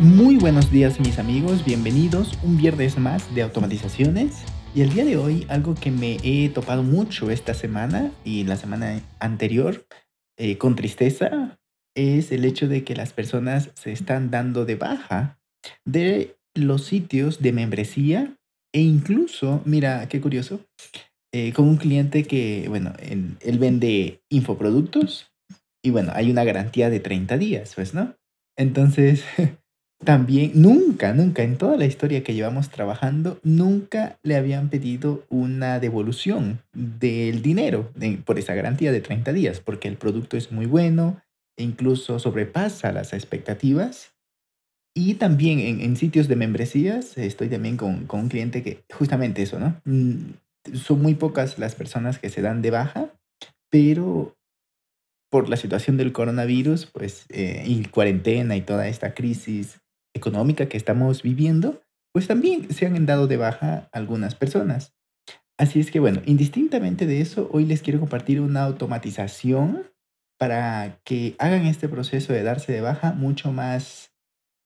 Muy buenos días mis amigos, bienvenidos un viernes más de automatizaciones. Y el día de hoy algo que me he topado mucho esta semana y la semana anterior eh, con tristeza es el hecho de que las personas se están dando de baja de los sitios de membresía e incluso, mira qué curioso, eh, con un cliente que, bueno, él, él vende infoproductos y bueno, hay una garantía de 30 días, pues, ¿no? Entonces, También nunca, nunca en toda la historia que llevamos trabajando, nunca le habían pedido una devolución del dinero por esa garantía de 30 días, porque el producto es muy bueno e incluso sobrepasa las expectativas. Y también en, sitios de membresías, estoy también con, un cliente que justamente eso, ¿no? Mm, son muy pocas las personas que se dan de baja, pero por la situación del coronavirus, pues, eh, y cuarentena y toda esta crisis económica que estamos viviendo, pues también se han dado de baja algunas personas. Así es que bueno, indistintamente de eso, hoy les quiero compartir una automatización para que hagan este proceso de darse de baja mucho más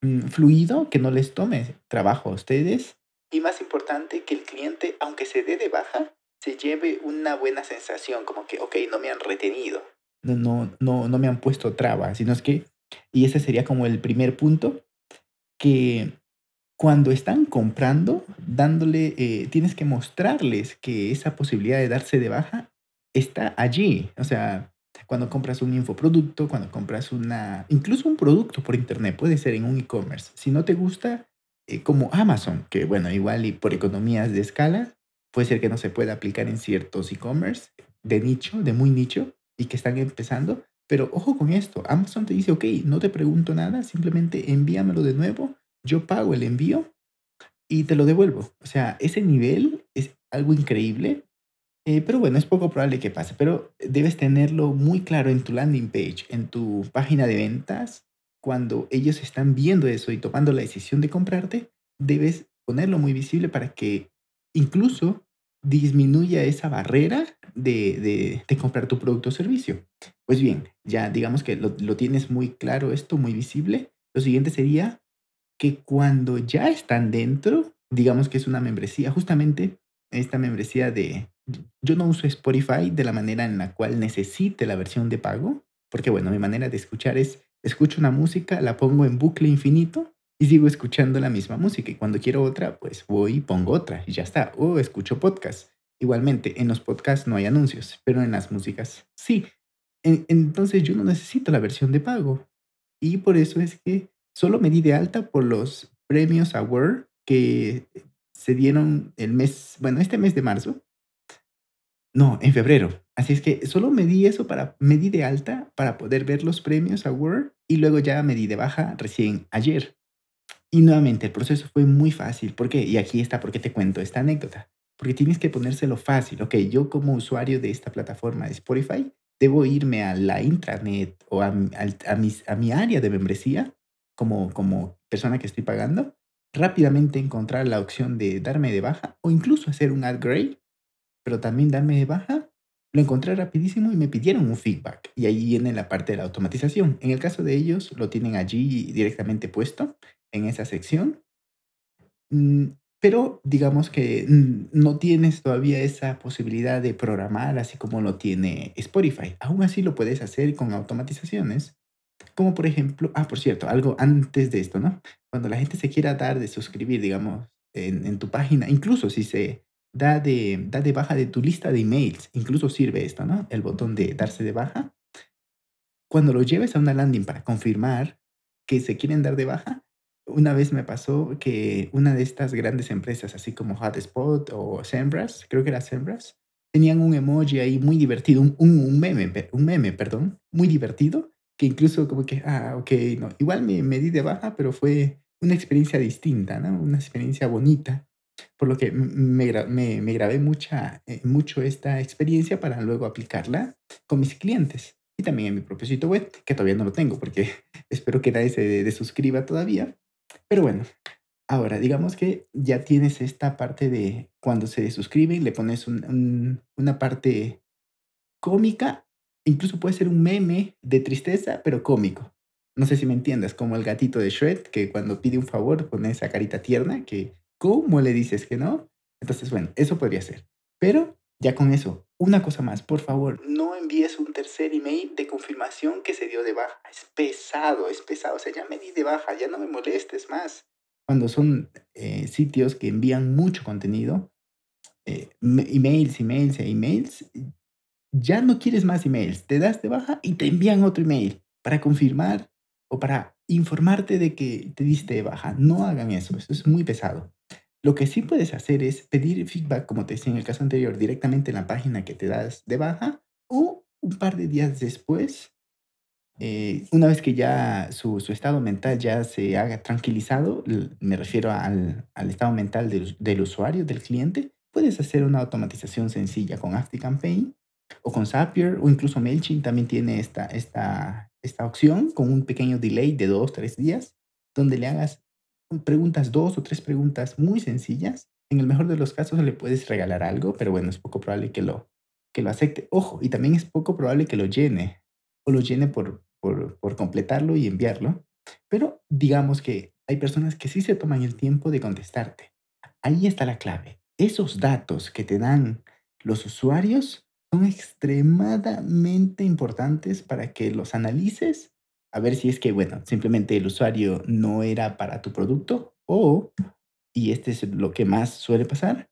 mm, fluido, que no les tome trabajo a ustedes. Y más importante, que el cliente, aunque se dé de baja, se lleve una buena sensación, como que, ok, no me han retenido, no, no, no, no me han puesto trabas, sino es que, y ese sería como el primer punto, que cuando están comprando, dándole, eh, tienes que mostrarles que esa posibilidad de darse de baja está allí. O sea, cuando compras un infoproducto, cuando compras una, incluso un producto por internet, puede ser en un e-commerce. Si no te gusta, eh, como Amazon, que bueno, igual y por economías de escala, puede ser que no se pueda aplicar en ciertos e-commerce de nicho, de muy nicho, y que están empezando, pero ojo con esto, Amazon te dice, ok, no te pregunto nada, simplemente envíamelo de nuevo, yo pago el envío y te lo devuelvo. O sea, ese nivel es algo increíble, eh, pero bueno, es poco probable que pase, pero debes tenerlo muy claro en tu landing page, en tu página de ventas, cuando ellos están viendo eso y tomando la decisión de comprarte, debes ponerlo muy visible para que incluso disminuya esa barrera de, comprar tu producto o servicio. Pues bien, ya digamos que lo, lo, tienes muy claro esto, muy visible. Lo siguiente sería que cuando ya están dentro, digamos que es una membresía, justamente esta membresía de, yo no uso Spotify de la manera en la cual necesite la versión de pago, porque bueno, mi manera de escuchar es, escucho una música, la pongo en bucle infinito y sigo escuchando la misma música. Y cuando quiero otra, pues voy y pongo otra y ya está. O escucho podcast. Igualmente, en los podcasts no hay anuncios, pero en las músicas sí. entonces yo no necesito la versión de pago. Y por eso es que solo me di de alta por los premios Award que se dieron el mes, bueno, este mes de marzo. No, en febrero. Así es que solo me di eso para, me di de alta para poder ver los premios Award y luego ya me di de baja recién ayer. Y nuevamente, el proceso fue muy fácil. ¿Por qué? Y aquí está porque te cuento esta anécdota. Porque tienes que ponérselo fácil. Ok, yo como usuario de esta plataforma de Spotify, debo irme a la intranet o a, a, mis, a mi área de membresía como, como persona que estoy pagando, rápidamente encontrar la opción de darme de baja o incluso hacer un upgrade, pero también darme de baja. Lo encontré rapidísimo y me pidieron un feedback. Y ahí viene la parte de la automatización. En el caso de ellos, lo tienen allí directamente puesto en esa sección. Mm, pero digamos que mm, no tienes todavía esa posibilidad de programar así como lo tiene Spotify. Aún así lo puedes hacer con automatizaciones. Como por ejemplo, ah, por cierto, algo antes de esto, ¿no? Cuando la gente se quiera dar de suscribir, digamos, en, tu página, incluso si se da de, da de baja de tu lista de emails, incluso sirve esto, ¿no? El botón de darse de baja. Cuando lo lleves a una landing para confirmar que se quieren dar de baja, una vez me pasó que una de estas grandes empresas, así como Hotspot o Sembras, creo que era Sembras, tenían un emoji ahí muy divertido, un, un, meme, un meme, perdón, muy divertido, que incluso como que, ah, ok, no, igual me, me di de baja, pero fue una experiencia distinta, ¿no? Una experiencia bonita. por lo que me, me, grabé mucha, eh, mucho esta experiencia para luego aplicarla con mis clientes y también en mi propio sitio web, que todavía no lo tengo porque espero que nadie se desuscriba todavía. Pero bueno, ahora digamos que ya tienes esta parte de cuando se suscribe, le pones una parte cómica, incluso puede ser un meme de tristeza, pero cómico. No sé si me entiendes, como el gatito de Shred, que cuando pide un favor pone esa carita tierna, que ¿cómo le dices que no? Entonces, bueno, eso podría ser. Pero ya con eso, una cosa más, por favor, no envíes un tercer email de confirmación que se dio de baja. Es pesado, es pesado. O sea, ya me di de baja, ya no me molestes más. Cuando son eh, sitios que envían mucho contenido, eh, emails, emails e emails, ya no quieres más emails. Te das de baja y te envían otro email para confirmar o para informarte de que te diste de baja. No hagan eso, eso es muy pesado. Lo que sí puedes hacer es pedir feedback, como te decía en el caso anterior, directamente en la página que te das de baja o un par de días después, eh, una vez que ya su, estado mental ya se haga tranquilizado, me refiero al, estado mental del, del, usuario, del cliente, puedes hacer una automatización sencilla con ActiveCampaign o con Zapier o incluso MailChimp también tiene esta, esta, esta opción con un pequeño delay de dos, tres días, donde le hagas preguntas, dos o tres preguntas muy sencillas. En el mejor de los casos le puedes regalar algo, pero bueno, es poco probable que lo, que lo acepte. Ojo, y también es poco probable que lo llene o lo llene por, por, por completarlo y enviarlo. Pero digamos que hay personas que sí se toman el tiempo de contestarte. Ahí está la clave. Esos datos que te dan los usuarios son extremadamente importantes para que los analices, a ver si es que, bueno, simplemente el usuario no era para tu producto o, y este es lo que más suele pasar,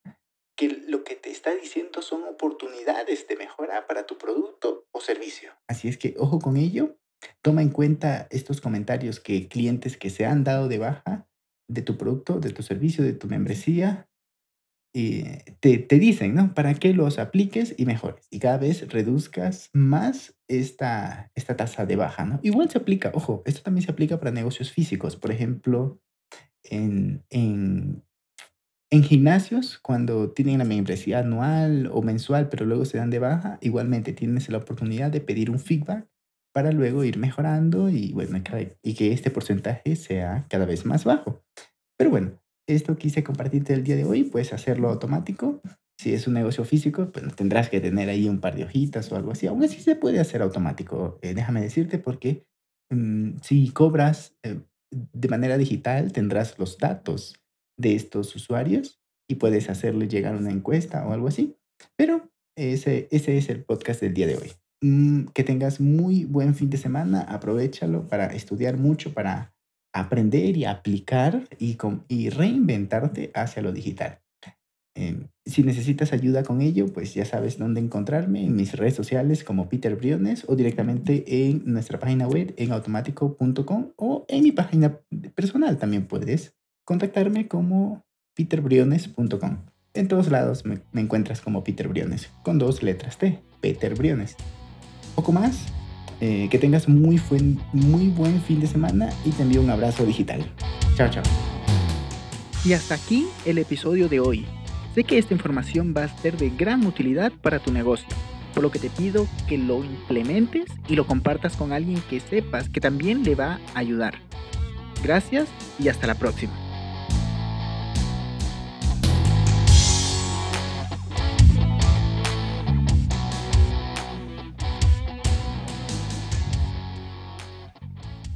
que lo que te está diciendo son oportunidades de mejora para tu producto o servicio. Así es que, ojo con ello, toma en cuenta estos comentarios que clientes que se han dado de baja de tu producto, de tu servicio, de tu membresía, te, te, dicen, ¿no? Para que los apliques y mejores. Y cada vez reduzcas más esta, esta tasa de baja, ¿no? Igual se aplica, ojo, esto también se aplica para negocios físicos. Por ejemplo, en, en, en gimnasios, cuando tienen la membresía anual o mensual, pero luego se dan de baja, igualmente tienes la oportunidad de pedir un feedback para luego ir mejorando y, bueno, y que este porcentaje sea cada vez más bajo. Pero bueno, esto quise compartirte el día de hoy, puedes hacerlo automático. Si es un negocio físico, pues tendrás que tener ahí un par de hojitas o algo así. Aún así se puede hacer automático, eh, déjame decirte, porque mm, si cobras eh, de manera digital, tendrás los datos de estos usuarios y puedes hacerle llegar una encuesta o algo así. Pero ese, ese es el podcast del día de hoy. Mm, que tengas muy buen fin de semana, aprovechalo para estudiar mucho, para aprender y aplicar y, y reinventarte hacia lo digital. Em, si necesitas ayuda con ello, pues ya sabes dónde encontrarme en mis redes sociales como Peter Briones o directamente en nuestra página web en automático.com o en mi página personal también puedes contactarme como peterbriones.com. En todos lados me, me, encuentras como Peter Briones, con dos letras T, Peter Briones. Poco más, eh, que tengas muy, muy buen fin de semana y te envío un abrazo digital. Chao, chao. Y hasta aquí el episodio de hoy. Sé que esta información va a ser de gran utilidad para tu negocio, por lo que te pido que lo implementes y lo compartas con alguien que sepas que también le va a ayudar. Gracias y hasta la próxima.